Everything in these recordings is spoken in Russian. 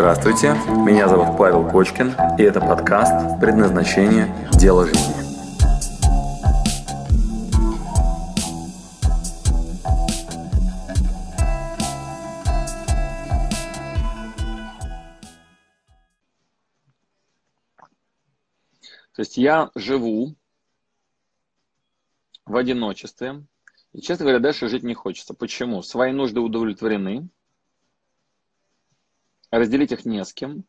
Здравствуйте, меня зовут Павел Кочкин, и это подкаст «Предназначение. Дело жизни». То есть я живу в одиночестве, и, честно говоря, дальше жить не хочется. Почему? Свои нужды удовлетворены, разделить их не с кем,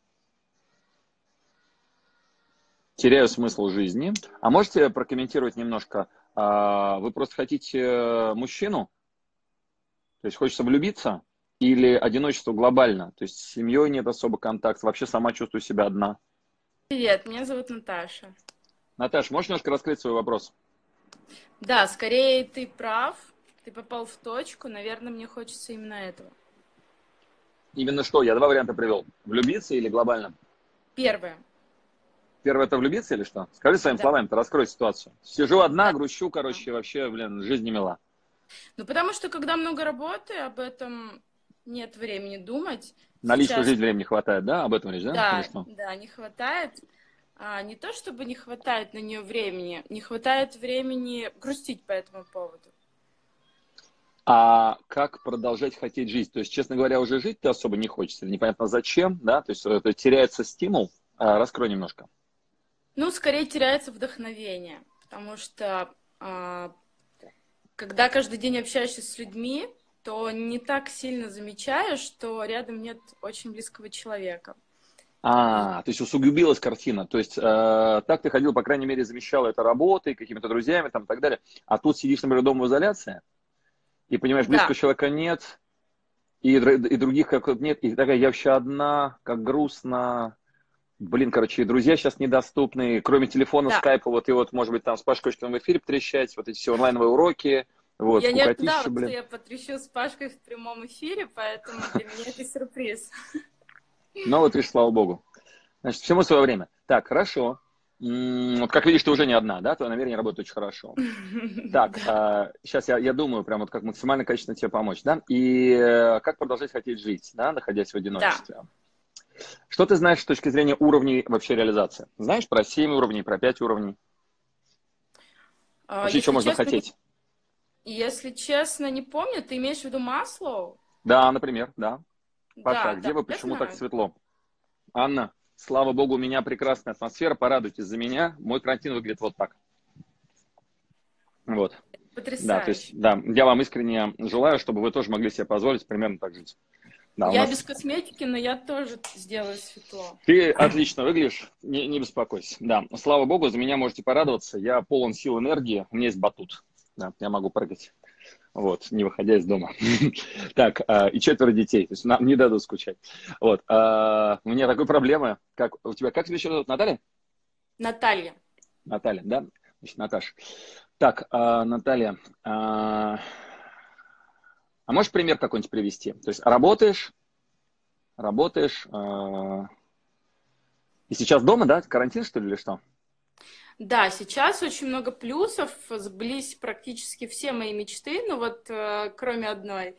теряю смысл жизни. А можете прокомментировать немножко? А, вы просто хотите э, мужчину? То есть хочется влюбиться? Или одиночество глобально? То есть с семьей нет особо контакта, вообще сама чувствую себя одна? Привет, меня зовут Наташа. Наташа, можешь немножко раскрыть свой вопрос? Да, скорее ты прав, ты попал в точку, наверное, мне хочется именно этого. Именно что? Я два варианта привел. Влюбиться или глобально? Первое. Первое это влюбиться или что? Скажи своими да. словами, ты раскрой ситуацию. Сижу одна, да. грущу, короче, вообще, блин, жизнь не мила. Ну, потому что, когда много работы, об этом нет времени думать. На Сейчас... личную жизнь времени хватает, да? Об этом речь, да? Да, да, не хватает. А, не то, чтобы не хватает на нее времени, не хватает времени грустить по этому поводу. А как продолжать хотеть жить? То есть, честно говоря, уже жить ты особо не хочется, непонятно зачем, да? То есть это теряется стимул. А, раскрой немножко. Ну, скорее теряется вдохновение, потому что а, когда каждый день общаешься с людьми, то не так сильно замечаешь, что рядом нет очень близкого человека. А, то есть усугубилась картина. То есть э, так ты ходил, по крайней мере, замещал это работой, какими-то друзьями там и так далее. А тут сидишь, например, дома в изоляции, и понимаешь, близкого да. человека нет, и, и других как нет, и такая, я вообще одна, как грустно. Блин, короче, друзья сейчас недоступны, кроме телефона, да. скайпа, вот и вот, может быть, там с Пашкой что в эфире потрещать, вот эти все онлайновые уроки, вот, Я не ожидала, блин. что я потрещу с Пашкой в прямом эфире, поэтому для меня это сюрприз. Ну вот видишь, слава богу. Значит, всему свое время. Так, хорошо. Вот как видишь, ты уже не одна, да? Твое намерение работает очень хорошо. Так, а, сейчас я, я думаю, прям вот как максимально качественно тебе помочь, да? И э, как продолжать хотеть жить, да, находясь в одиночестве? Да. Что ты знаешь с точки зрения уровней вообще реализации? Знаешь про 7 уровней, про 5 уровней? А, вообще, что можно честно, хотеть? Если честно, не помню. Ты имеешь в виду Маслоу? Да, например, да. Паша, да, где да, вы, почему так светло? Анна? Слава богу, у меня прекрасная атмосфера, порадуйтесь за меня. Мой карантин выглядит вот так. Вот. Потрясающе. Да, то есть, да, я вам искренне желаю, чтобы вы тоже могли себе позволить примерно так жить. Да, я нас... без косметики, но я тоже сделаю светло. Ты отлично выглядишь, не, не беспокойся. Да, слава богу, за меня можете порадоваться. Я полон сил энергии, у меня есть батут. Да, я могу прыгать вот, не выходя из дома. так, а, и четверо детей, то есть нам не дадут скучать. Вот, а, у меня такой проблемы, как у тебя, как тебя еще зовут, Наталья? Наталья. Наталья, да? Значит, Наташа. Так, а, Наталья, а, а можешь пример какой-нибудь привести? То есть работаешь, работаешь, и сейчас дома, да? Карантин, что ли, или что? Да, сейчас очень много плюсов, сблизь практически все мои мечты, ну вот э, кроме одной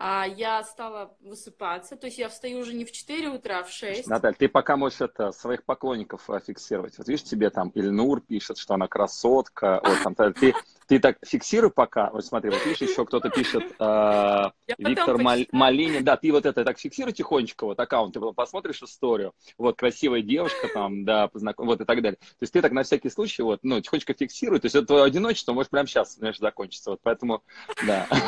я стала высыпаться, то есть я встаю уже не в 4 утра, а в 6. Наталья, ты пока можешь это, своих поклонников э, фиксировать. Вот видишь, тебе там Ильнур пишет, что она красотка, вот там, ты, ты так фиксируй пока, вот смотри, вот видишь, еще кто-то пишет, э, Виктор Мал, Малинин, да, ты вот это так фиксируй тихонечко, вот аккаунт, ты посмотришь историю, вот красивая девушка там, да, познаком... вот и так далее. То есть ты так на всякий случай, вот, ну, тихонечко фиксируй, то есть это твое одиночество может прямо сейчас, знаешь, закончиться, вот поэтому, да.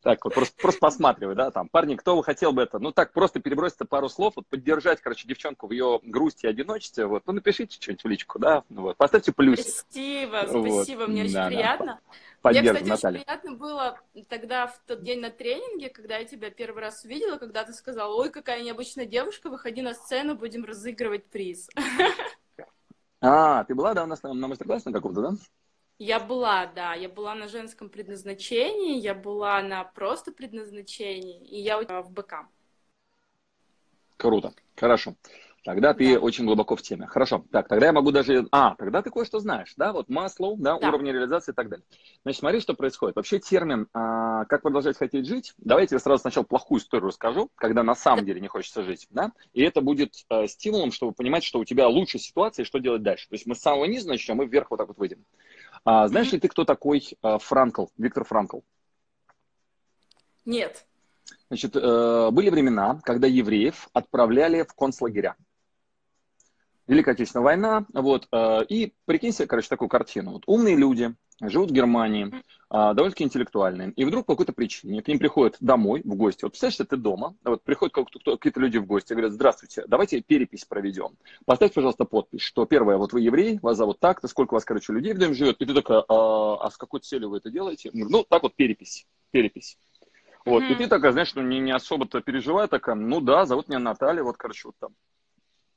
Так вот, просто, просто посматривай, да, там, парни, кто бы хотел бы это, ну, так, просто перебросить пару слов, вот, поддержать, короче, девчонку в ее грусти и одиночестве, вот, ну, напишите что-нибудь в личку, да, вот, поставьте плюс. Спасибо, спасибо, вот. мне очень да, приятно. Да. Мне, кстати, Наталья. очень приятно было тогда, в тот день на тренинге, когда я тебя первый раз увидела, когда ты сказала, ой, какая необычная девушка, выходи на сцену, будем разыгрывать приз. А, ты была, да, у нас на, на мастер-классе на каком-то, да? Я была, да, я была на женском предназначении, я была на просто предназначении, и я в БК. Круто, хорошо. Тогда ты да. очень глубоко в теме. Хорошо. Так, тогда я могу даже... А, тогда ты кое-что знаешь, да? Вот масло, да, да. уровни реализации и так далее. Значит, смотри, что происходит. Вообще термин а, «как продолжать хотеть жить», давайте я сразу сначала плохую историю расскажу, когда на самом деле не хочется жить, да? И это будет а, стимулом, чтобы понимать, что у тебя лучшая ситуация и что делать дальше. То есть мы с самого низа начнем, и вверх вот так вот выйдем. А, знаешь mm-hmm. ли ты, кто такой а, Франкл, Виктор Франкл? Нет. Значит, э, были времена, когда евреев отправляли в концлагеря. Великая Отечественная война, вот, э, и прикинь себе, короче, такую картину. Вот умные люди живут в Германии, э, довольно-таки интеллектуальные, и вдруг по какой-то причине к ним приходят домой в гости. Вот представляешь, что ты дома, вот приходят какие-то люди в гости говорят, здравствуйте, давайте перепись проведем. Поставь, пожалуйста, подпись, что первое, вот вы еврей, вас зовут так-то, сколько у вас, короче, людей в доме живет, и ты такая, а, а с какой целью вы это делаете? Ну, так вот перепись, перепись. Вот, mm-hmm. и ты такая, знаешь, ну, не, не особо-то переживая, такая, ну да, зовут меня Наталья, вот, короче, вот там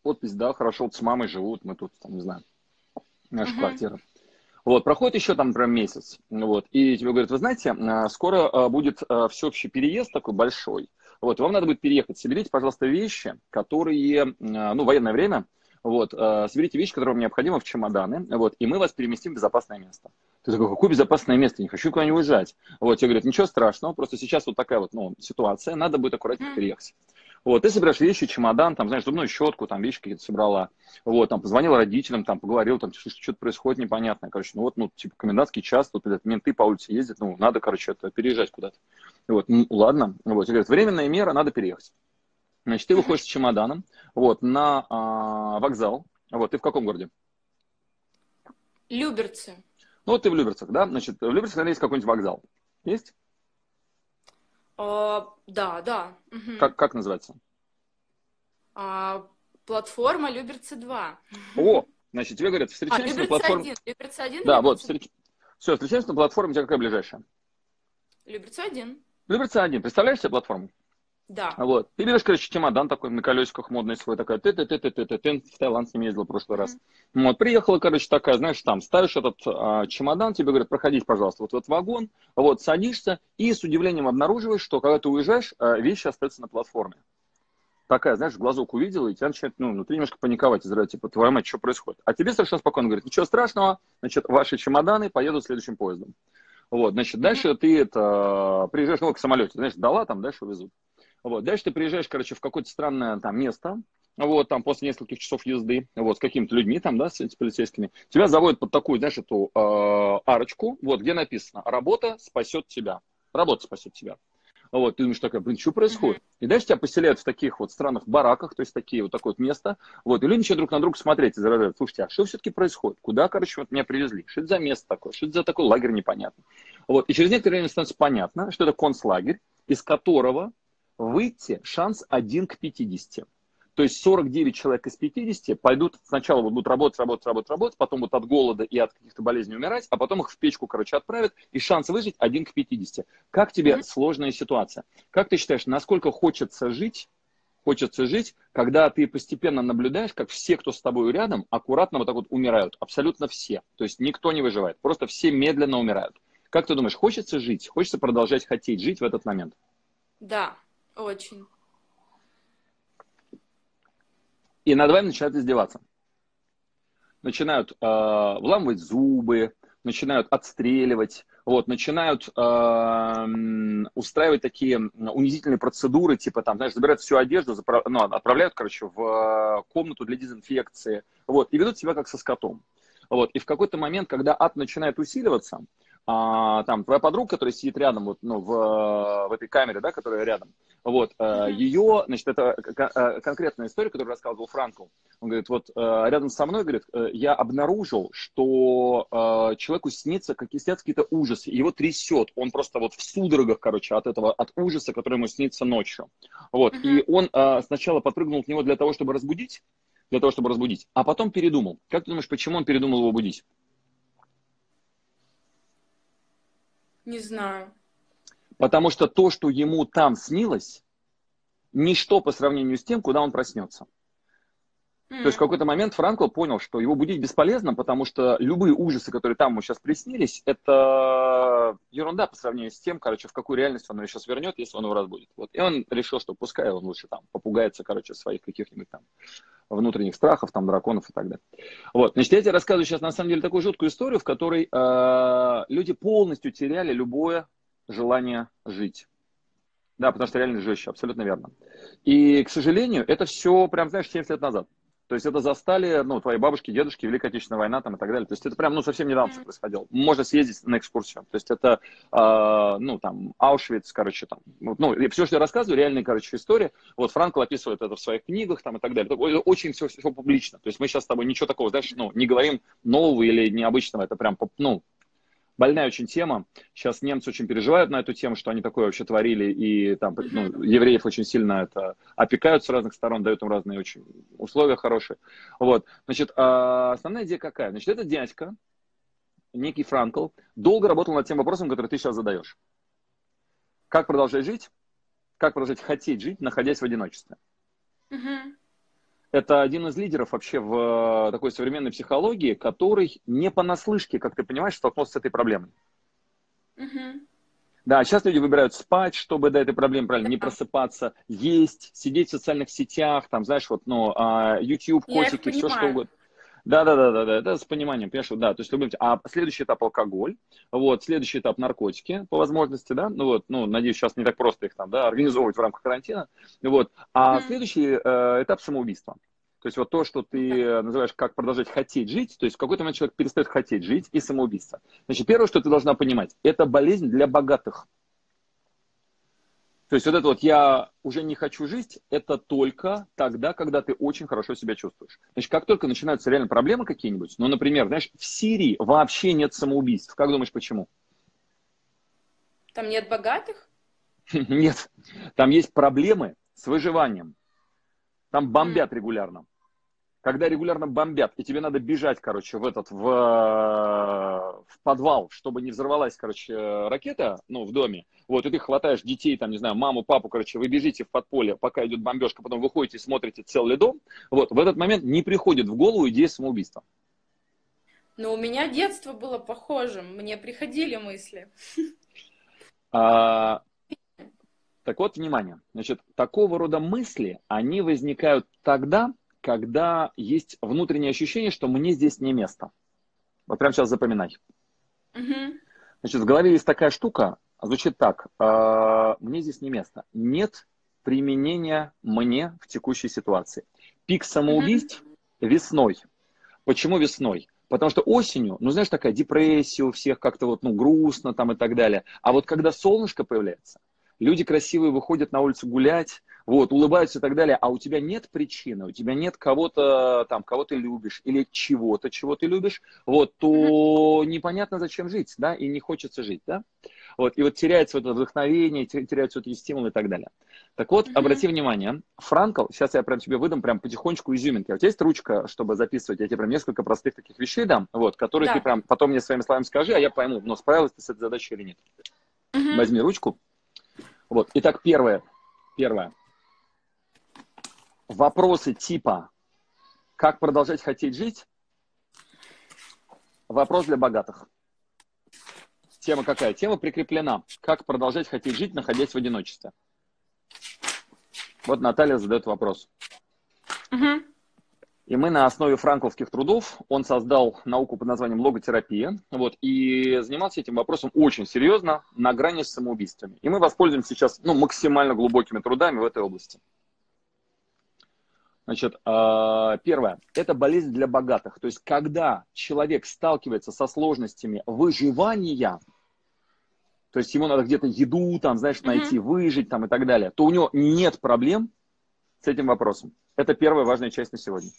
подпись, да, хорошо, вот с мамой живут, мы тут, там, не знаю, наша uh-huh. квартира. Вот, проходит еще там прям месяц, вот, и тебе говорят, вы знаете, а, скоро а, будет а, всеобщий переезд такой большой, вот, вам надо будет переехать, соберите, пожалуйста, вещи, которые, ну, военное время, вот, соберите вещи, которые вам необходимы в чемоданы, вот, и мы вас переместим в безопасное место. Ты такой, какое безопасное место, не хочу никуда не уезжать. Вот, тебе говорят, ничего страшного, просто сейчас вот такая вот, ну, ситуация, надо будет аккуратненько переехать. Вот, ты собираешь вещи, чемодан, там, знаешь, зубную щетку, там, вещи какие-то собрала. Вот, там, позвонил родителям, там, поговорил, там, что-то что происходит непонятное. Короче, ну вот, ну, типа, комендантский час, тут, блядь, менты по улице ездят, ну, надо, короче, это, переезжать куда-то. Вот, ну, ладно. Вот, и говорят, временная мера, надо переехать. Значит, ты выходишь с чемоданом, вот, на а, вокзал. Вот, ты в каком городе? Люберцы. Ну, вот ты в Люберцах, да? Значит, в Люберцах, наверное, есть какой-нибудь вокзал. Есть? А, да, да. Угу. Как, как называется? А, платформа Люберцы 2. О, значит, тебе говорят, встречаемся а, на платформе... 1. Люберцы 1 Да, вот, встреч... все, встречаемся на платформе, у тебя какая ближайшая? Люберцы 1. Люберцы 1. Представляешь себе платформу? Да. Вот. Ты берешь, короче, чемодан такой на колесиках модный свой, такая, ты ты ты ты ты ты ты в Таиланд с ним ездил в прошлый раз. Mm-hmm. Вот, приехала, короче, такая, знаешь, там, ставишь этот а, чемодан, тебе говорят, проходите, пожалуйста, вот в этот вагон, вот, садишься, и с удивлением обнаруживаешь, что когда ты уезжаешь, а, вещи остаются на платформе. Такая, знаешь, глазок увидела, и тебя начинает, ну, внутри немножко паниковать, из типа, твоя мать, что происходит? А тебе совершенно спокойно говорят, ничего страшного, значит, ваши чемоданы поедут следующим поездом. Вот, значит, дальше ты это, приезжаешь, ну, к самолете, знаешь, дала, там дальше везут. Вот. Дальше ты приезжаешь, короче, в какое-то странное там место, вот, там, после нескольких часов езды, вот, с какими-то людьми там, да, с, с полицейскими, тебя заводят под такую, знаешь, эту э, арочку, вот, где написано «Работа спасет тебя». Работа спасет тебя. Вот, ты думаешь, такая, блин, что происходит? Mm-hmm. И дальше тебя поселяют в таких вот странных бараках, то есть такие вот такое вот место, вот, и люди начинают друг на друга смотреть и заражают. Слушайте, а что все-таки происходит? Куда, короче, вот меня привезли? Что это за место такое? Что это за такой лагерь непонятно? Вот, и через некоторое время становится понятно, что это концлагерь, из которого выйти шанс 1 к 50. То есть 49 человек из 50 пойдут сначала вот будут работать, работать, работать, работать, потом будут от голода и от каких-то болезней умирать, а потом их в печку, короче, отправят, и шанс выжить 1 к 50. Как тебе mm-hmm. сложная ситуация? Как ты считаешь, насколько хочется жить, хочется жить, когда ты постепенно наблюдаешь, как все, кто с тобой рядом, аккуратно вот так вот умирают. Абсолютно все. То есть никто не выживает. Просто все медленно умирают. Как ты думаешь, хочется жить? Хочется продолжать хотеть жить в этот момент? Да, очень. И над вами начинают издеваться. Начинают э, вламывать зубы, начинают отстреливать, вот, начинают э, устраивать такие унизительные процедуры, типа там, знаешь, забирают всю одежду, заправ... ну, отправляют, короче, в комнату для дезинфекции, вот, и ведут себя как со скотом. Вот, и в какой-то момент, когда ад начинает усиливаться, а, там твоя подруга, которая сидит рядом, вот, ну, в, в этой камере, да, которая рядом, вот, mm-hmm. ее, значит, это э, конкретная история, которую рассказывал Франкл. Он говорит, вот э, рядом со мной, говорит, э, я обнаружил, что человеку снится, как снятся какие-то ужасы, его трясет, он просто вот в судорогах, короче, от этого, от ужаса, который ему снится ночью. Вот, mm-hmm. и он сначала подпрыгнул к нему для того, чтобы разбудить, для того, чтобы разбудить, а потом передумал. Как ты думаешь, почему он передумал его будить? Не знаю. Потому что то, что ему там снилось, ничто по сравнению с тем, куда он проснется. Mm. То есть в какой-то момент Франкл понял, что его будить бесполезно, потому что любые ужасы, которые там ему сейчас приснились, это ерунда по сравнению с тем, короче, в какую реальность он его сейчас вернет, если он его разбудит. Вот. И он решил, что пускай он лучше там попугается, короче, своих каких-нибудь там внутренних страхов, там, драконов и так далее. Вот, значит, я тебе рассказываю сейчас, на самом деле, такую жуткую историю, в которой э, люди полностью теряли любое желание жить. Да, потому что реально жестче, абсолютно верно. И, к сожалению, это все, прям, знаешь, 70 лет назад. То есть это застали, ну, твои бабушки, дедушки, Великая Отечественная война там и так далее. То есть это прям, ну, совсем недавно все происходило. Можно съездить на экскурсию. То есть это, э, ну, там, Аушвиц, короче, там. Ну, все, что я рассказываю, реальная, короче, история. Вот Франкл описывает это в своих книгах там и так далее. Очень все, все публично. То есть мы сейчас с тобой ничего такого, знаешь, ну, не говорим нового или необычного. Это прям, ну, больная очень тема. Сейчас немцы очень переживают на эту тему, что они такое вообще творили, и там ну, евреев очень сильно это опекают с разных сторон, дают им разные очень условия хорошие. Вот, значит, а основная идея какая? Значит, этот дядька, некий Франкл, долго работал над тем вопросом, который ты сейчас задаешь. Как продолжать жить? Как продолжать хотеть жить, находясь в одиночестве? Uh-huh это один из лидеров вообще в э, такой современной психологии, который не понаслышке, как ты понимаешь, столкнулся с этой проблемой. Угу. Да, сейчас люди выбирают спать, чтобы до этой проблемы правильно не просыпаться, есть, сидеть в социальных сетях, там, знаешь, вот, ну, а, YouTube, котики, все что угодно. Да, да, да, да, да, это с пониманием, понимаешь, да, то есть любым, а следующий этап алкоголь, вот, следующий этап наркотики, по возможности, да, ну вот, ну, надеюсь, сейчас не так просто их там, да, организовывать в рамках карантина, вот, а mm-hmm. следующий э, этап самоубийства. То есть вот то, что ты называешь, как продолжать хотеть жить, то есть в какой-то момент человек перестает хотеть жить и самоубийство. Значит, первое, что ты должна понимать, это болезнь для богатых. То есть вот это вот «я уже не хочу жить» – это только тогда, когда ты очень хорошо себя чувствуешь. Значит, как только начинаются реально проблемы какие-нибудь, ну, например, знаешь, в Сирии вообще нет самоубийств. Как думаешь, почему? Там нет богатых? Нет. Там есть проблемы с выживанием. Там бомбят регулярно когда регулярно бомбят, и тебе надо бежать, короче, в этот, в, в подвал, чтобы не взорвалась, короче, ракета, ну, в доме, вот, и ты хватаешь детей, там, не знаю, маму, папу, короче, вы бежите в подполье, пока идет бомбежка, потом выходите, смотрите, цел ли дом, вот, в этот момент не приходит в голову идея самоубийства. Но у меня детство было похожим, мне приходили мысли. А, так вот, внимание, значит, такого рода мысли, они возникают тогда, когда есть внутреннее ощущение, что мне здесь не место. Вот прямо сейчас запоминай. Угу. Значит, в голове есть такая штука, звучит так. Э, мне здесь не место. Нет применения мне в текущей ситуации. Пик самоубийств угу. весной. Почему весной? Потому что осенью, ну знаешь, такая депрессия у всех, как-то вот, ну, грустно там и так далее. А вот когда солнышко появляется, люди красивые выходят на улицу гулять, вот, улыбаются и так далее, а у тебя нет причины, у тебя нет кого-то там, кого ты любишь или чего-то, чего ты любишь, вот, то непонятно, зачем жить, да, и не хочется жить, да. Вот, и вот теряется вот это вдохновение, теряются вот эти стимулы и так далее. Так вот, mm-hmm. обрати внимание, Франкл, сейчас я прям тебе выдам прям потихонечку изюминки. У тебя есть ручка, чтобы записывать? Я тебе прям несколько простых таких вещей дам, вот, которые да. ты прям потом мне своими словами скажи, а я пойму, но справилась ты с этой задачей или нет. Mm-hmm. Возьми ручку. Вот, итак, первое. Первое. Вопросы типа «Как продолжать хотеть жить?» Вопрос для богатых. Тема какая? Тема прикреплена. Как продолжать хотеть жить, находясь в одиночестве? Вот Наталья задает вопрос. Угу. И мы на основе франковских трудов, он создал науку под названием логотерапия, вот, и занимался этим вопросом очень серьезно, на грани с самоубийствами. И мы воспользуемся сейчас ну, максимально глубокими трудами в этой области. Значит, а, первое, это болезнь для богатых. То есть, когда человек сталкивается со сложностями выживания, то есть ему надо где-то еду, там, знаешь, найти, mm-hmm. выжить там и так далее, то у него нет проблем с этим вопросом. Это первая важная часть на сегодня.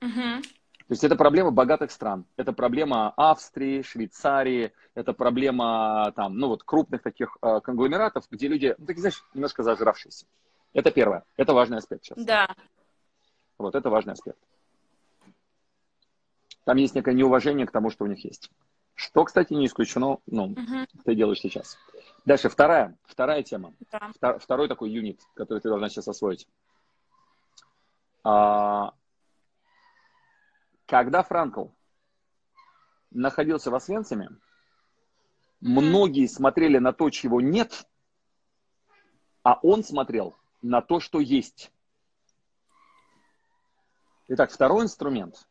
Mm-hmm. То есть это проблема богатых стран. Это проблема Австрии, Швейцарии, это проблема там, ну вот крупных таких э, конгломератов, где люди, ну, такие, знаешь, немножко зажравшиеся. Это первое. Это важный аспект сейчас. Да. Вот это важный аспект. Там есть некое неуважение к тому, что у них есть. Что, кстати, не исключено, ну, угу. ты делаешь сейчас. Дальше, вторая, вторая тема. Да. Второй такой юнит, который ты должна сейчас освоить. А, когда Франкл находился в Освенциме, многие смотрели на то, чего нет, а он смотрел на то, что есть. Итак, второй инструмент.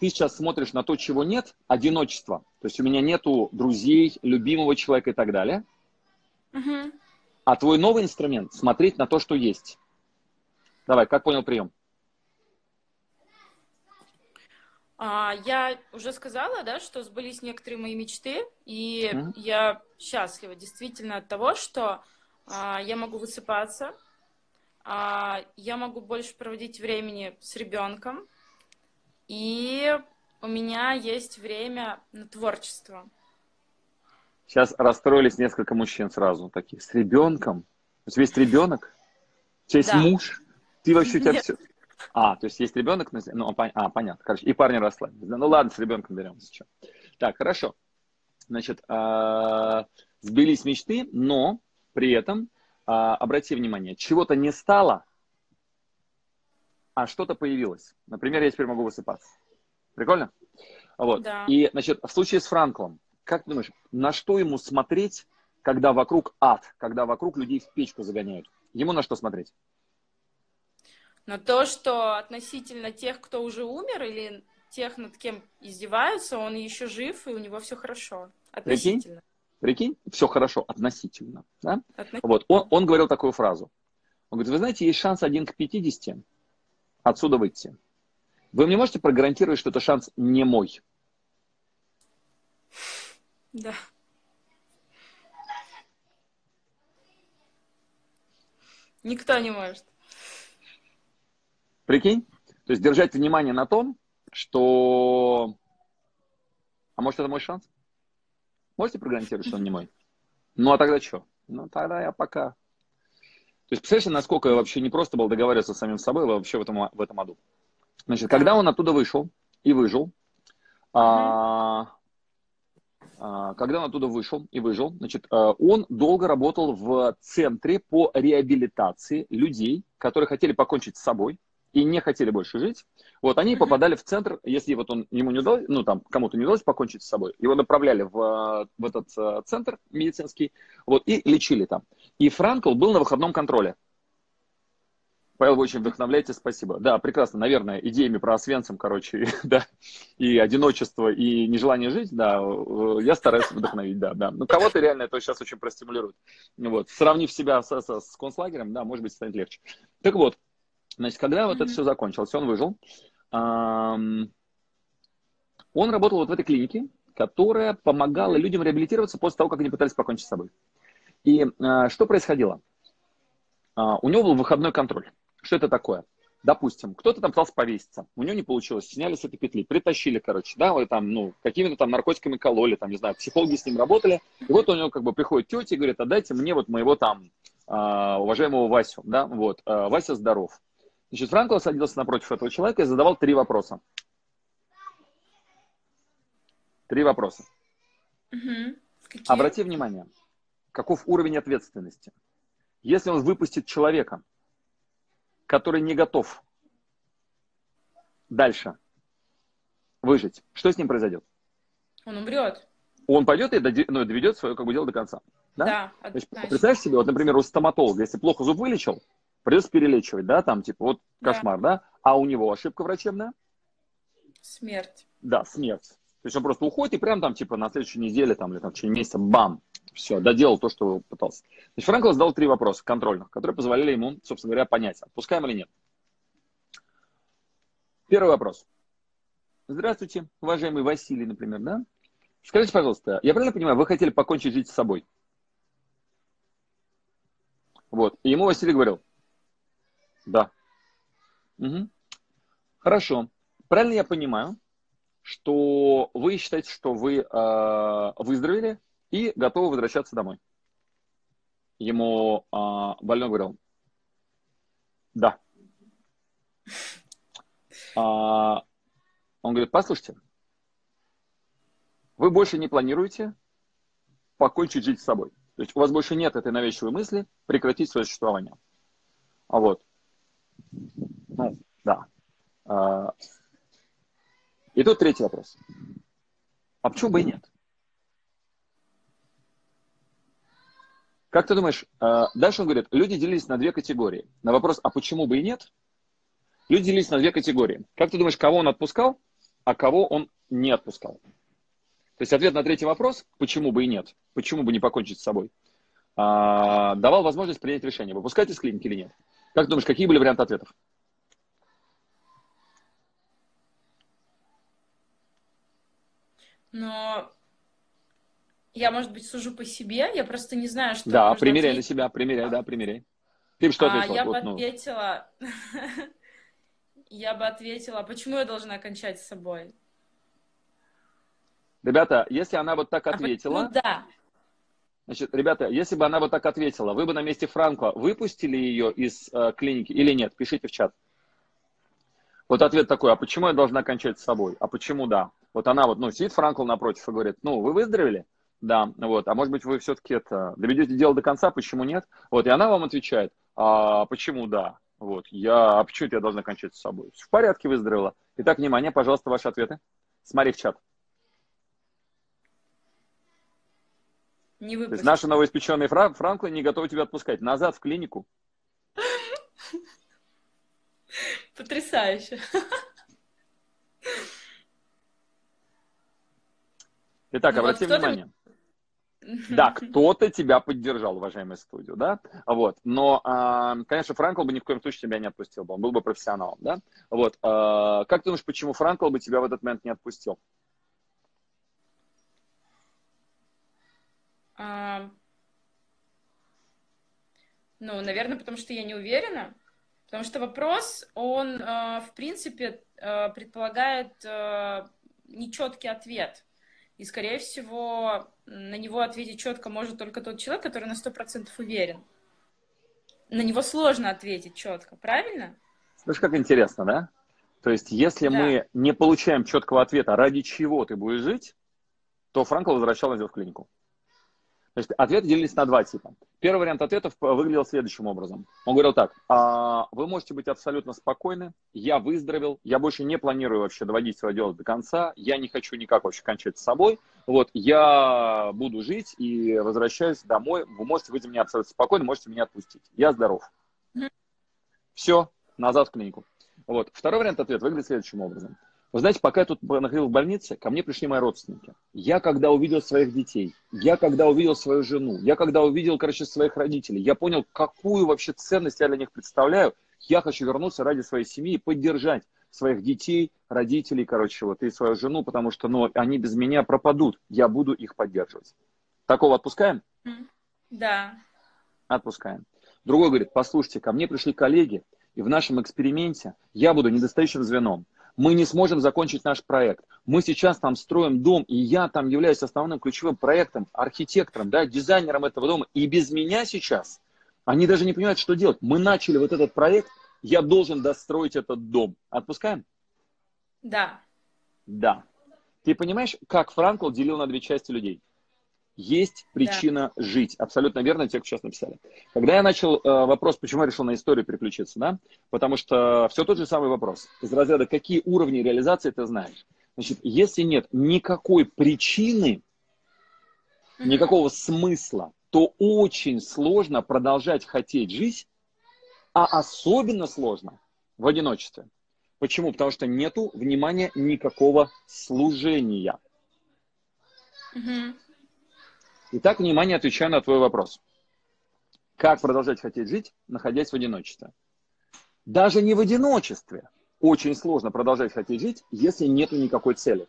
Ты сейчас смотришь на то, чего нет, одиночество. То есть у меня нету друзей, любимого человека и так далее. Угу. А твой новый инструмент – смотреть на то, что есть. Давай, как понял прием? А, я уже сказала, да, что сбылись некоторые мои мечты, и mm-hmm. я счастлива действительно от того, что а, я могу высыпаться, а, я могу больше проводить времени с ребенком, и у меня есть время на творчество. Сейчас расстроились несколько мужчин сразу, таких, с ребенком? У тебя есть ребенок? У тебя есть да. муж? Ты вообще, у тебя Нет. все... А, то есть есть ребенок, ну, а, понятно, короче, и парни расслабились. Ну, ладно, с ребенком беремся. Что. Так, хорошо. Значит, э, сбились мечты, но при этом, э, обрати внимание, чего-то не стало, а что-то появилось. Например, я теперь могу высыпаться. Прикольно? Вот. Да. И, значит, в случае с Франклом, как ты думаешь, на что ему смотреть, когда вокруг ад, когда вокруг людей в печку загоняют? Ему на что смотреть? На то, что относительно тех, кто уже умер, или тех, над кем издеваются, он еще жив, и у него все хорошо. Относительно. Прикинь, Прикинь? все хорошо, относительно. Да? относительно. Вот, он, он говорил такую фразу. Он говорит, вы знаете, есть шанс один к 50 отсюда выйти. Вы мне можете прогарантировать, что это шанс не мой? Да. Никто не может. Прикинь? То есть держать внимание на том, что... А может, это мой шанс? Можете прогарантировать, что он не мой? Ну, а тогда что? Ну, тогда я пока... То есть, представляете, насколько вообще не просто было договариваться с самим собой вообще в этом, в этом аду. Значит, когда он оттуда вышел и выжил, а, а, когда он оттуда вышел и выжил, значит, а, он долго работал в центре по реабилитации людей, которые хотели покончить с собой, и не хотели больше жить, вот они попадали в центр, если вот он ему не удалось, ну там кому-то не удалось покончить с собой, его направляли в, в этот э, центр медицинский, вот и лечили там. И Франкл был на выходном контроле. Павел, вы очень вдохновляете, спасибо. Да, прекрасно, наверное, идеями про Освенцим, короче, да, и одиночество, и нежелание жить, да, э, я стараюсь вдохновить, да, да. Ну, кого-то реально это сейчас очень простимулирует. Вот, сравнив себя с, с, с концлагерем, да, может быть, станет легче. Так вот, Значит, когда вот это все закончилось, он выжил, он работал вот в этой клинике, которая помогала людям реабилитироваться после того, как они пытались покончить с собой. И а, что происходило? А, у него был выходной контроль. Что это такое? Допустим, кто-то там пытался повеситься, у него не получилось, сняли с этой петли, притащили, короче, да, вот там, ну, какими-то там наркотиками кололи, там, не знаю, психологи с ним работали, и вот у него как бы приходит тетя и говорит, отдайте мне вот моего там а, уважаемого Васю, да, вот, Вася здоров. Значит, Франкл садился напротив этого человека и задавал три вопроса. Три вопроса. Угу. Обрати внимание, каков уровень ответственности. Если он выпустит человека, который не готов дальше выжить, что с ним произойдет? Он умрет. Он пойдет и ну, доведет свое как бы, дело до конца. Да? Да, Значит, Представляешь себе, вот, например, у стоматолога, если плохо зуб вылечил, придется перелечивать, да, там, типа, вот кошмар, да. да? А у него ошибка врачебная? Смерть. Да, смерть. То есть он просто уходит и прям там, типа, на следующей неделе, там, или там, в течение месяца, бам, все, доделал то, что пытался. Значит, Франкл задал три вопроса контрольных, которые позволяли ему, собственно говоря, понять, отпускаем или нет. Первый вопрос. Здравствуйте, уважаемый Василий, например, да? Скажите, пожалуйста, я правильно понимаю, вы хотели покончить жить с собой? Вот. И ему Василий говорил, да. Угу. Хорошо. Правильно я понимаю, что вы считаете, что вы э, выздоровели и готовы возвращаться домой? Ему э, больной говорил, да. А, он говорит, послушайте, вы больше не планируете покончить жить с собой. То есть у вас больше нет этой навязчивой мысли прекратить свое существование. А вот. Ну, да. А, и тут третий вопрос. А почему бы и нет? Как ты думаешь, э, дальше он говорит, люди делились на две категории. На вопрос, а почему бы и нет, люди делились на две категории. Как ты думаешь, кого он отпускал, а кого он не отпускал? То есть ответ на третий вопрос, почему бы и нет, почему бы не покончить с собой, а, давал возможность принять решение, выпускать из клиники или нет. Как думаешь, какие были варианты ответов? Но я, может быть, сужу по себе, я просто не знаю, что Да, примеряй ответить. на себя, примеряй, да, примеряй. Ты бы что а, ответила? Я вот, бы ну. ответила... я бы ответила, почему я должна кончать с собой? Ребята, если она вот так а ответила... А, ну да. Значит, ребята, если бы она вот так ответила, вы бы на месте Франкла выпустили ее из э, клиники или нет? Пишите в чат. Вот ответ такой, а почему я должна кончать с собой? А почему да? Вот она вот, ну, сидит Франкл напротив и говорит, ну, вы выздоровели? Да, вот, а может быть, вы все-таки это, доведете дело до конца, почему нет? Вот, и она вам отвечает, а почему да? Вот, я, а почему я должна кончать с собой? В порядке, выздоровела. Итак, внимание, пожалуйста, ваши ответы. Смотри в чат. Не То есть наши новоиспеченные Фран- Франклы не готовы тебя отпускать. Назад в клинику. Потрясающе. Итак, ну, обрати вот внимание. Да, кто-то тебя поддержал, уважаемый студию, да, вот, но, а, конечно, Франкл бы ни в коем случае тебя не отпустил бы, он был бы профессионалом, да, вот, а, как ты думаешь, почему Франкл бы тебя в этот момент не отпустил? А, ну, наверное, потому что я не уверена, потому что вопрос, он, в принципе, предполагает нечеткий ответ, и, скорее всего, на него ответить четко может только тот человек, который на 100% уверен. На него сложно ответить четко, правильно? Слышь, как интересно, да? То есть, если да. мы не получаем четкого ответа, ради чего ты будешь жить, то Франкл возвращал нас в клинику. Значит, ответы делились на два типа. Первый вариант ответов выглядел следующим образом. Он говорил так, а, вы можете быть абсолютно спокойны, я выздоровел, я больше не планирую вообще доводить свое дело до конца, я не хочу никак вообще кончать с собой, вот, я буду жить и возвращаюсь домой, вы можете быть меня абсолютно спокойны, можете меня отпустить, я здоров. Все, назад в клинику. Вот. Второй вариант ответа выглядит следующим образом. Вы знаете, пока я тут находился в больнице, ко мне пришли мои родственники. Я когда увидел своих детей, я когда увидел свою жену, я когда увидел, короче, своих родителей, я понял, какую вообще ценность я для них представляю. Я хочу вернуться ради своей семьи и поддержать своих детей, родителей, короче, вот, и свою жену, потому что, ну, они без меня пропадут. Я буду их поддерживать. Такого отпускаем? Да. Отпускаем. Другой говорит, послушайте, ко мне пришли коллеги, и в нашем эксперименте я буду недостающим звеном мы не сможем закончить наш проект. Мы сейчас там строим дом, и я там являюсь основным ключевым проектом, архитектором, да, дизайнером этого дома. И без меня сейчас они даже не понимают, что делать. Мы начали вот этот проект, я должен достроить этот дом. Отпускаем? Да. Да. Ты понимаешь, как Франкл делил на две части людей? Есть причина да. жить. Абсолютно верно, те, кто сейчас написали. Когда я начал э, вопрос, почему я решил на историю переключиться, да? Потому что все тот же самый вопрос. Из разряда, какие уровни реализации ты знаешь? Значит, если нет никакой причины, никакого смысла, то очень сложно продолжать хотеть жить, а особенно сложно в одиночестве. Почему? Потому что нету внимания никакого служения. Угу. Итак, внимание, отвечаю на твой вопрос. Как продолжать хотеть жить, находясь в одиночестве? Даже не в одиночестве очень сложно продолжать хотеть жить, если нет никакой цели.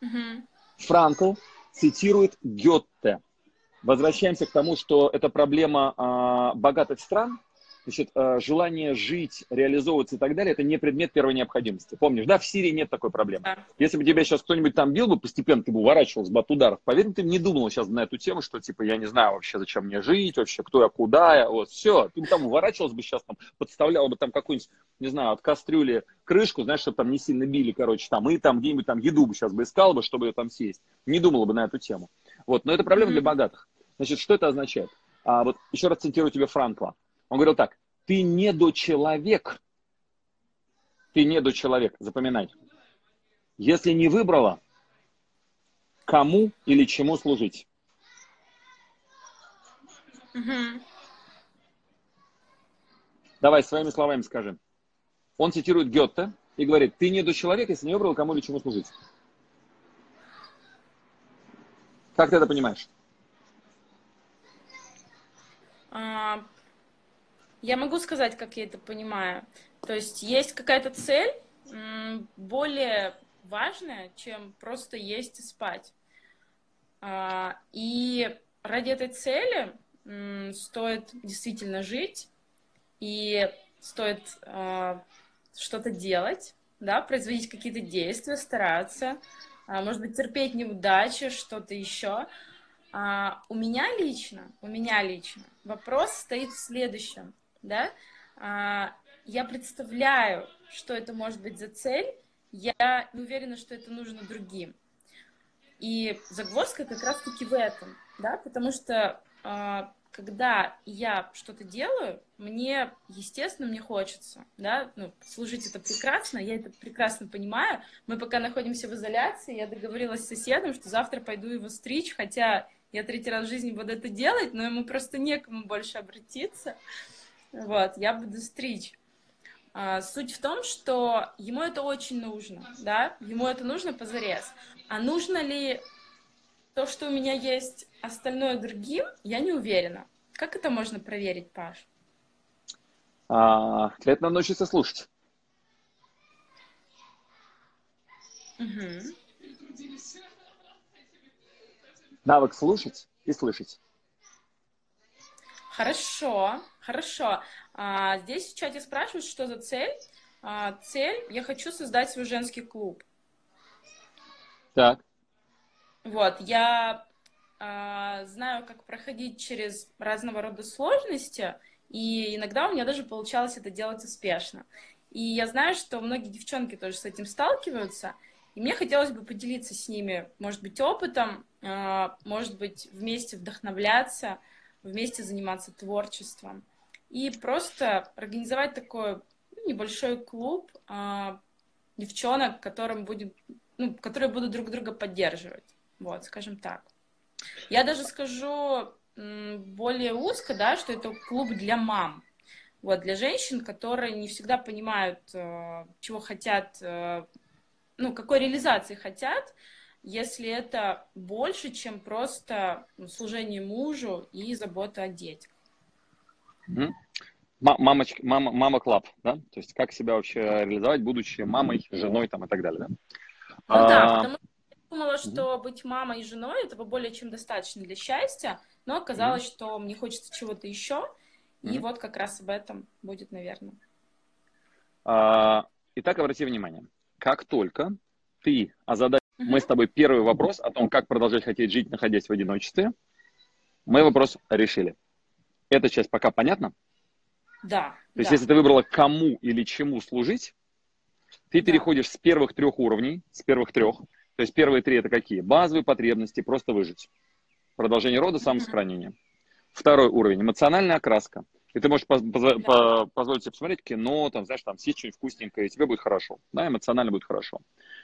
Угу. Франкл цитирует Гетте. Возвращаемся к тому, что это проблема э, богатых стран, значит, э, желание жить, реализовываться и так далее, это не предмет первой необходимости. Помнишь, да, в Сирии нет такой проблемы. Да. Если бы тебя сейчас кто-нибудь там бил бы, постепенно ты бы уворачивался бы от ударов. Поверь, ты бы не думал сейчас на эту тему, что типа я не знаю вообще, зачем мне жить, вообще, кто я, куда я, вот, все. Ты бы там уворачивался бы сейчас, там, подставлял бы там какую-нибудь, не знаю, от кастрюли крышку, знаешь, чтобы там не сильно били, короче, там, и там где-нибудь там еду бы сейчас бы искал бы, чтобы ее там съесть. Не думал бы на эту тему. Вот, но это проблема mm-hmm. для богатых. Значит, что это означает? А, вот еще раз цитирую тебе Франкла. Он говорил так, ты недочеловек. Ты недочеловек, запоминай. Если не выбрала, кому или чему служить. Угу. Давай своими словами скажи. Он цитирует Гетте и говорит, ты не до человека, если не выбрал кому или чему служить. Как ты это понимаешь? Я могу сказать, как я это понимаю. То есть есть какая-то цель более важная, чем просто есть и спать. А, и ради этой цели стоит действительно жить, и стоит а, что-то делать, да, производить какие-то действия, стараться, а, может быть, терпеть неудачи, что-то еще. У меня лично, у меня лично вопрос стоит в следующем, да, а, я представляю, что это может быть за цель, я не уверена, что это нужно другим. И загвоздка как раз-таки в этом, да, потому что а, когда я что-то делаю, мне, естественно, мне хочется, да, ну, служить это прекрасно, я это прекрасно понимаю. Мы пока находимся в изоляции, я договорилась с соседом, что завтра пойду его стричь, хотя я третий раз в жизни буду это делать, но ему просто некому больше обратиться. Вот, я буду стричь. А, суть в том, что ему это очень нужно, да, ему это нужно позарез. А нужно ли то, что у меня есть остальное другим, я не уверена. Как это можно проверить, Паш? А, для этого научиться слушать. Угу. Навык слушать и слышать. Хорошо, хорошо. А, здесь в чате спрашивают, что за цель. А, цель, я хочу создать свой женский клуб. Так. Вот, я э, знаю, как проходить через разного рода сложности, и иногда у меня даже получалось это делать успешно. И я знаю, что многие девчонки тоже с этим сталкиваются, и мне хотелось бы поделиться с ними, может быть, опытом, э, может быть, вместе вдохновляться, вместе заниматься творчеством. И просто организовать такой ну, небольшой клуб э, девчонок, которым будем, ну, которые будут друг друга поддерживать. Вот, скажем так. Я даже скажу более узко, да, что это клуб для мам. Вот, для женщин, которые не всегда понимают, э, чего хотят, э, ну, какой реализации хотят, если это больше, чем просто служение мужу и забота о детях. Мамочка, мама, мама клаб, да? То есть как себя вообще реализовать, будучи мамой, женой там и так далее, да? Ну а... да, потому что думала, что быть мамой и женой этого более чем достаточно для счастья, но оказалось, что мне хочется чего-то еще, и вот как раз об этом будет, наверное. А, итак, обрати внимание, как только ты озадаешь, mm-hmm. мы с тобой первый вопрос о том, как продолжать хотеть жить, находясь в одиночестве, мы вопрос решили. Эта часть пока понятна? Да. То да. есть, если ты выбрала кому или чему служить, ты да. переходишь с первых трех уровней, с первых трех, то есть первые три это какие? Базовые потребности, просто выжить. Продолжение рода, самосохранение. Второй уровень – эмоциональная окраска. И ты можешь поз- поз- по- позволить себе посмотреть кино, там, знаешь, там, съесть что-нибудь вкусненькое, и тебе будет хорошо. Да, эмоционально будет хорошо.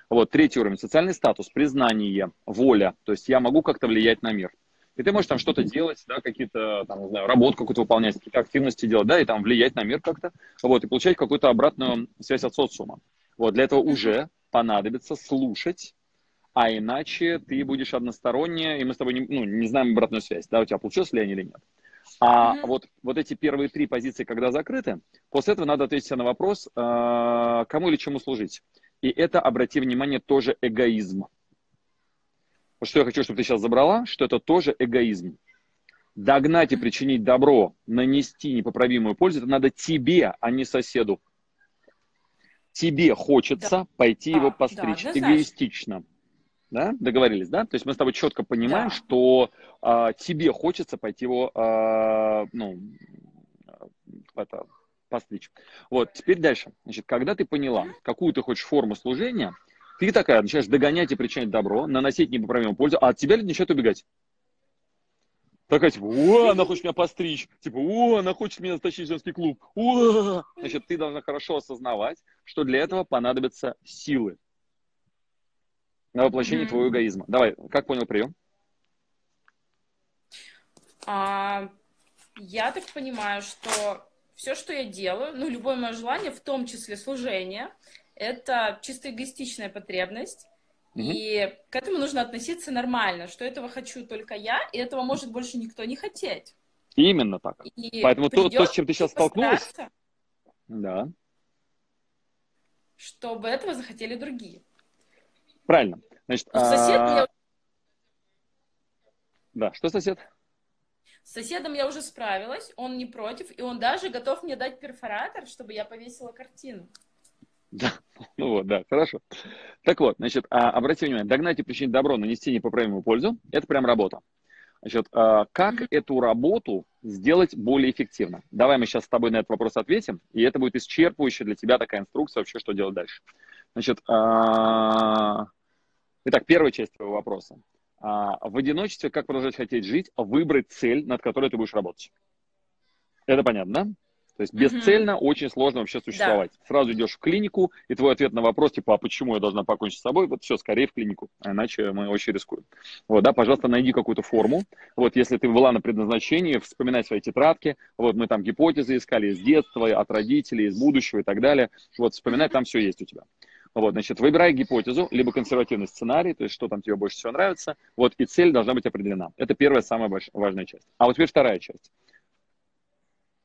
Вот, третий уровень – социальный статус, признание, воля. То есть я могу как-то влиять на мир. И ты можешь там что-то делать, да, какие-то, там, не знаю, работу какую-то выполнять, какие-то активности делать, да, и там влиять на мир как-то, вот, и получать какую-то обратную связь от социума. Вот, для этого уже понадобится слушать а иначе ты будешь односторонне, и мы с тобой не, ну, не знаем обратную связь, да, у тебя получилось влияние или нет. А mm-hmm. вот, вот эти первые три позиции, когда закрыты, после этого надо ответить на вопрос, э, кому или чему служить. И это, обрати внимание, тоже эгоизм. Вот что я хочу, чтобы ты сейчас забрала, что это тоже эгоизм. Догнать и причинить добро, нанести непоправимую пользу, это надо тебе, а не соседу. Тебе хочется да. пойти да, его постричь. Да, эгоистично. Да? Договорились, да? То есть мы с тобой четко понимаем, да. что а, тебе хочется пойти его, а, ну, это, постричь. Вот, теперь дальше. Значит, когда ты поняла, какую ты хочешь форму служения, ты такая начинаешь догонять и причинять добро, наносить непоправимую пользу, а от тебя люди начинают убегать. Такая, типа, о, она хочет меня постричь, типа, о, она хочет меня затащить в женский клуб, о. Значит, ты должна хорошо осознавать, что для этого понадобятся силы на воплощение mm-hmm. твоего эгоизма. Давай, как понял прием? А, я так понимаю, что все, что я делаю, ну, любое мое желание, в том числе служение, это чисто эгоистичная потребность. Mm-hmm. И к этому нужно относиться нормально, что этого хочу только я, и этого может больше никто не хотеть. Именно так. И Поэтому то, то, с чем ты сейчас столкнулась, да. чтобы этого захотели другие. Правильно. Значит, сосед а... я... Да, что сосед? С соседом я уже справилась, он не против, и он даже готов мне дать перфоратор, чтобы я повесила картину. Да, ну вот, да, хорошо. Так вот, значит, а, обратите внимание, догнать и причинить добро, нанести непоправимую пользу, это прям работа. Значит, а, как mm-hmm. эту работу сделать более эффективно? Давай мы сейчас с тобой на этот вопрос ответим, и это будет исчерпывающая для тебя такая инструкция вообще, что делать дальше. Значит, а... итак, первая часть твоего вопроса. А, в одиночестве, как продолжать хотеть жить, выбрать цель, над которой ты будешь работать. Это понятно, да? То есть бесцельно mm-hmm. очень сложно вообще существовать. Да. Сразу идешь в клинику, и твой ответ на вопрос, типа, а почему я должна покончить с собой, вот все, скорее в клинику, а иначе мы очень рискуем. Вот, да, пожалуйста, найди какую-то форму. Вот, если ты была на предназначении, вспоминай свои тетрадки. Вот, мы там гипотезы искали из детства, от родителей, из будущего и так далее. Вот, вспоминай, там все есть у тебя. Вот, значит, выбирай гипотезу, либо консервативный сценарий, то есть что там тебе больше всего нравится, вот, и цель должна быть определена. Это первая, самая большая, важная часть. А вот теперь вторая часть.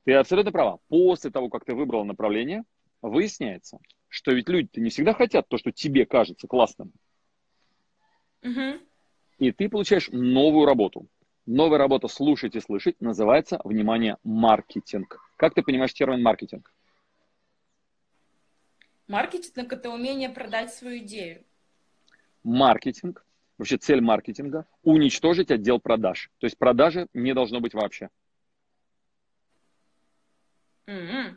Ты абсолютно права. После того, как ты выбрал направление, выясняется, что ведь люди-то не всегда хотят то, что тебе кажется классным. Угу. И ты получаешь новую работу. Новая работа «Слушать и слышать» называется, внимание, маркетинг. Как ты понимаешь термин маркетинг? Маркетинг – это умение продать свою идею. Маркетинг, вообще цель маркетинга – уничтожить отдел продаж. То есть продажи не должно быть вообще. Mm-hmm.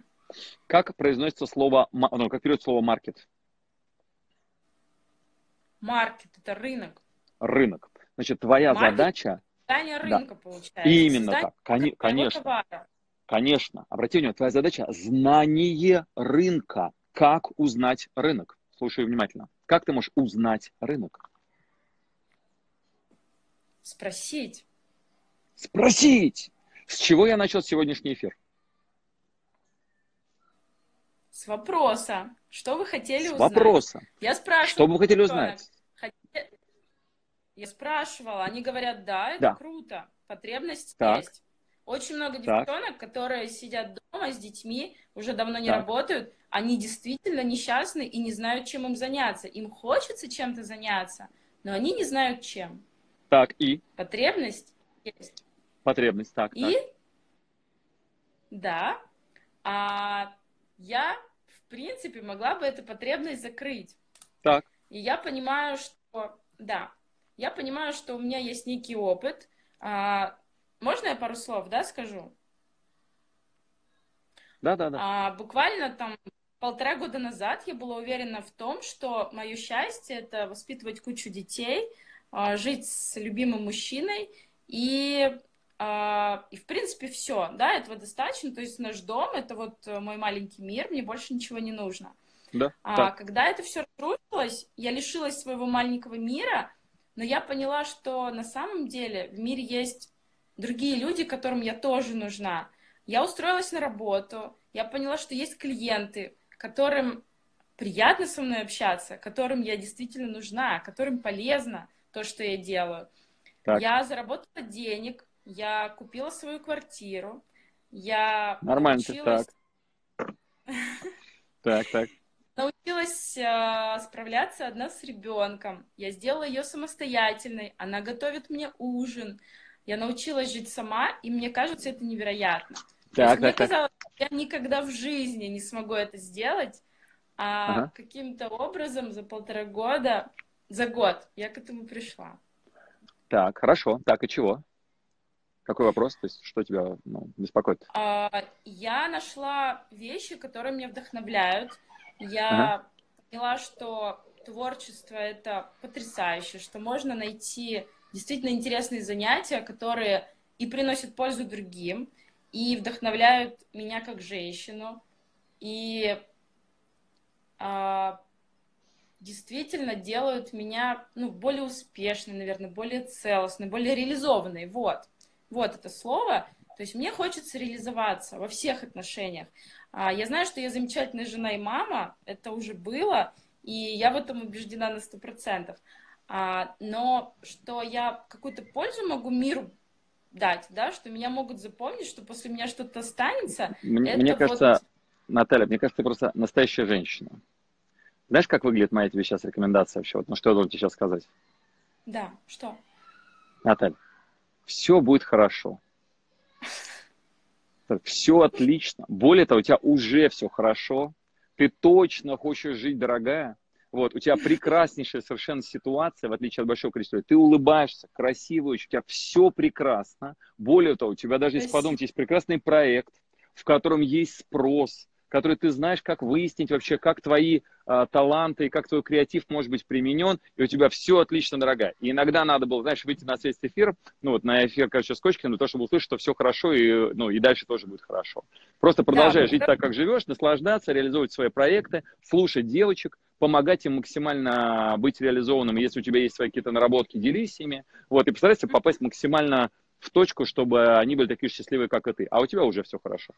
Как произносится слово, ну, как переводится слово маркет? Маркет – это рынок. Рынок. Значит, твоя маркет задача... Создание рынка, да. получается. Именно Создание так. Кон- конечно. Товара. Конечно. Обрати внимание, твоя задача – знание рынка. Как узнать рынок? Слушай внимательно. Как ты можешь узнать рынок? Спросить. Спросить! С чего я начал сегодняшний эфир? С вопроса. Что вы хотели С узнать? вопроса. Я спрашиваю. Что бы вы хотели узнать? Я спрашивала. Они говорят, да, это да. круто. Потребность так. есть. Очень много девчонок, так. которые сидят дома с детьми, уже давно не так. работают. Они действительно несчастны и не знают, чем им заняться. Им хочется чем-то заняться, но они не знают, чем. Так, и? Потребность есть. Потребность, так. И? Так. Да. А я, в принципе, могла бы эту потребность закрыть. Так. И я понимаю, что, да, я понимаю, что у меня есть некий опыт. А, можно я пару слов, да, скажу? Да, да, да. А, буквально там полтора года назад я была уверена в том, что мое счастье это воспитывать кучу детей, а, жить с любимым мужчиной и а, и, в принципе, все, да, этого достаточно. То есть наш дом — это вот э, мой маленький мир, мне больше ничего не нужно. Да, а да. когда это все разрушилось, я лишилась своего маленького мира, но я поняла, что на самом деле в мире есть другие люди, которым я тоже нужна. Я устроилась на работу, я поняла, что есть клиенты, которым приятно со мной общаться, которым я действительно нужна, которым полезно то, что я делаю. Так. Я заработала денег, я купила свою квартиру, я Нормально научилась... так. Так, так. Научилась э, справляться одна с ребенком. Я сделала ее самостоятельной. Она готовит мне ужин. Я научилась жить сама, и мне кажется, это невероятно. Так, так, мне так. казалось, я никогда в жизни не смогу это сделать, а ага. каким-то образом за полтора года, за год я к этому пришла. Так, хорошо. Так, и чего? Какой вопрос? То есть, что тебя ну, беспокоит? А, я нашла вещи, которые меня вдохновляют. Я ага. поняла, что творчество это потрясающе, что можно найти действительно интересные занятия, которые и приносят пользу другим, и вдохновляют меня как женщину, и а, действительно делают меня ну, более успешной, наверное, более целостной, более реализованной. Вот вот это слово. То есть мне хочется реализоваться во всех отношениях. А, я знаю, что я замечательная жена и мама, это уже было, и я в этом убеждена на сто процентов. А, но что я какую-то пользу могу миру дать, да, что меня могут запомнить, что после меня что-то останется. Мне, мне кажется, вот... Наталья, мне кажется, ты просто настоящая женщина. Знаешь, как выглядит моя тебе сейчас рекомендация вообще? Вот, ну что я должен тебе сейчас сказать? Да, что? Наталья, все будет хорошо. Все отлично. Более того, у тебя уже все хорошо. Ты точно хочешь жить, дорогая. Вот, у тебя прекраснейшая совершенно ситуация, в отличие от большого количества. Ты улыбаешься, красиво, у тебя все прекрасно. Более того, у тебя даже, если подумать, есть прекрасный проект, в котором есть спрос, который ты знаешь, как выяснить вообще, как твои э, таланты и как твой креатив может быть применен, и у тебя все отлично, дорогая. И иногда надо было, знаешь, выйти на связь эфир, ну вот на эфир, короче, с Кочкиным, для того, чтобы услышать, что все хорошо, и, ну, и дальше тоже будет хорошо. Просто продолжай да, жить да. так, как живешь, наслаждаться, реализовывать свои проекты, слушать девочек, помогать им максимально быть реализованным. Если у тебя есть свои какие-то наработки, делись ими. Вот, и постарайся попасть максимально в точку, чтобы они были такие счастливые, как и ты. А у тебя уже все хорошо.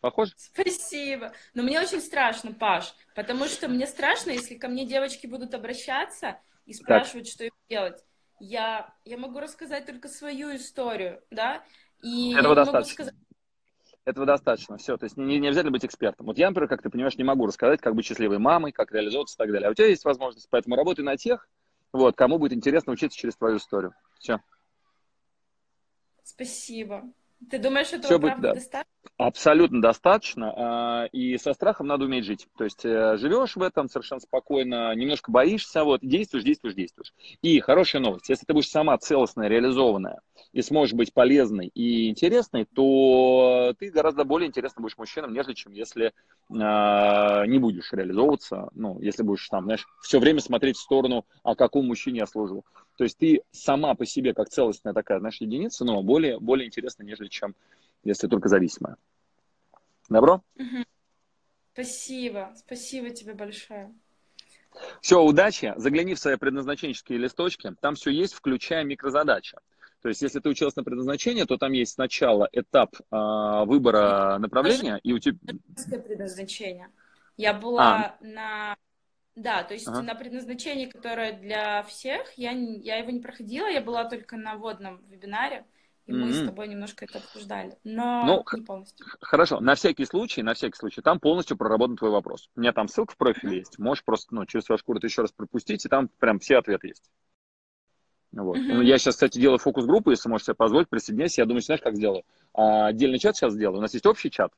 Похоже? Спасибо. Но мне очень страшно, Паш, потому что мне страшно, если ко мне девочки будут обращаться и спрашивать, так. что им делать. Я, я могу рассказать только свою историю, да? И Этого достаточно. Сказать... Этого достаточно. Все, то есть не, не обязательно быть экспертом. Вот я, например, как ты понимаешь, не могу рассказать, как быть счастливой мамой, как реализовываться и так далее. А у тебя есть возможность, поэтому работай на тех, вот, кому будет интересно учиться через твою историю. Все. Спасибо. Ты думаешь, этого Все правда будет, да. достаточно? Абсолютно достаточно. А, и со страхом надо уметь жить. То есть э, живешь в этом совершенно спокойно, немножко боишься, вот, действуешь, действуешь, действуешь. И хорошая новость. Если ты будешь сама целостная, реализованная, и сможешь быть полезной и интересной, то ты гораздо более интересно будешь мужчинам, нежели чем если э, не будешь реализовываться, ну, если будешь там, знаешь, все время смотреть в сторону, а какому мужчине я служу. То есть ты сама по себе, как целостная такая, знаешь, единица, но более, более интересна, нежели чем если только зависимая. Добро? Спасибо, спасибо тебе большое. Все, удачи. Загляни в свои предназначенческие листочки. Там все есть, включая микрозадачи. То есть, если ты училась на предназначение, то там есть сначала этап э, выбора направления, и у тебя... предназначение. Я была а. на... Да, то есть ага. на предназначении, которое для всех, я, я его не проходила, я была только на водном вебинаре, и mm-hmm. мы с тобой немножко это обсуждали, но ну, не полностью. Хорошо, на всякий случай, на всякий случай, там полностью проработан твой вопрос. У меня там ссылка в профиле mm-hmm. есть, можешь просто ну, через свою шкуру еще раз пропустить, и там прям все ответы есть. Вот. Mm-hmm. Ну, я сейчас, кстати, делаю фокус-группу, если можешь себе позволить, присоединяйся. Я думаю, знаешь, как сделаю? А, отдельный чат сейчас сделаю. У нас есть общий чат.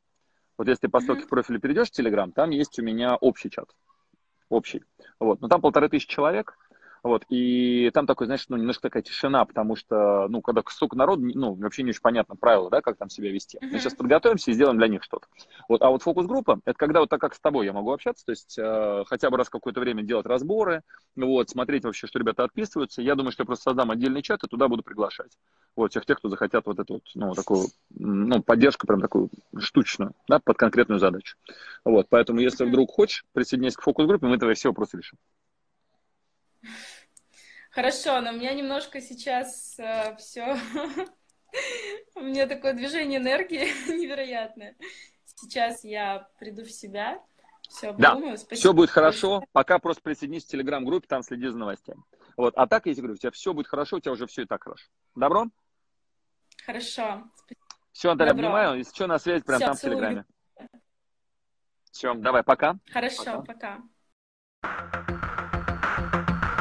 Вот если ты по ссылке mm-hmm. в профиле перейдешь в Телеграм, там есть у меня общий чат. Общий. Вот. Но там полторы тысячи человек. Вот, и там такой, знаешь, ну, немножко такая тишина, потому что, ну, когда столько народу, ну, вообще не очень понятно правила, да, как там себя вести. Мы сейчас подготовимся и сделаем для них что-то. Вот, а вот фокус-группа, это когда вот так, как с тобой я могу общаться, то есть э, хотя бы раз в какое-то время делать разборы, вот, смотреть вообще, что ребята отписываются. Я думаю, что я просто создам отдельный чат и туда буду приглашать. Вот, всех тех, кто захотят вот эту вот, ну, такую, ну, поддержку прям такую штучную, да, под конкретную задачу. Вот, поэтому, если вдруг хочешь, присоединяйся к фокус-группе, мы твои все вопросы решим. Хорошо, но у меня немножко сейчас э, все. у меня такое движение энергии невероятное. Сейчас я приду в себя, все. Да, Спасибо. все будет хорошо. Пока просто присоединись в телеграм-группе, там следи за новостями. Вот. А так, если говорю, у тебя все будет хорошо, у тебя уже все и так хорошо. Добро? Хорошо. Все, Наталья, Добро. обнимаю. Если что, на связи прямо там целую. в Телеграме. Все, давай, пока. Хорошо, пока. пока.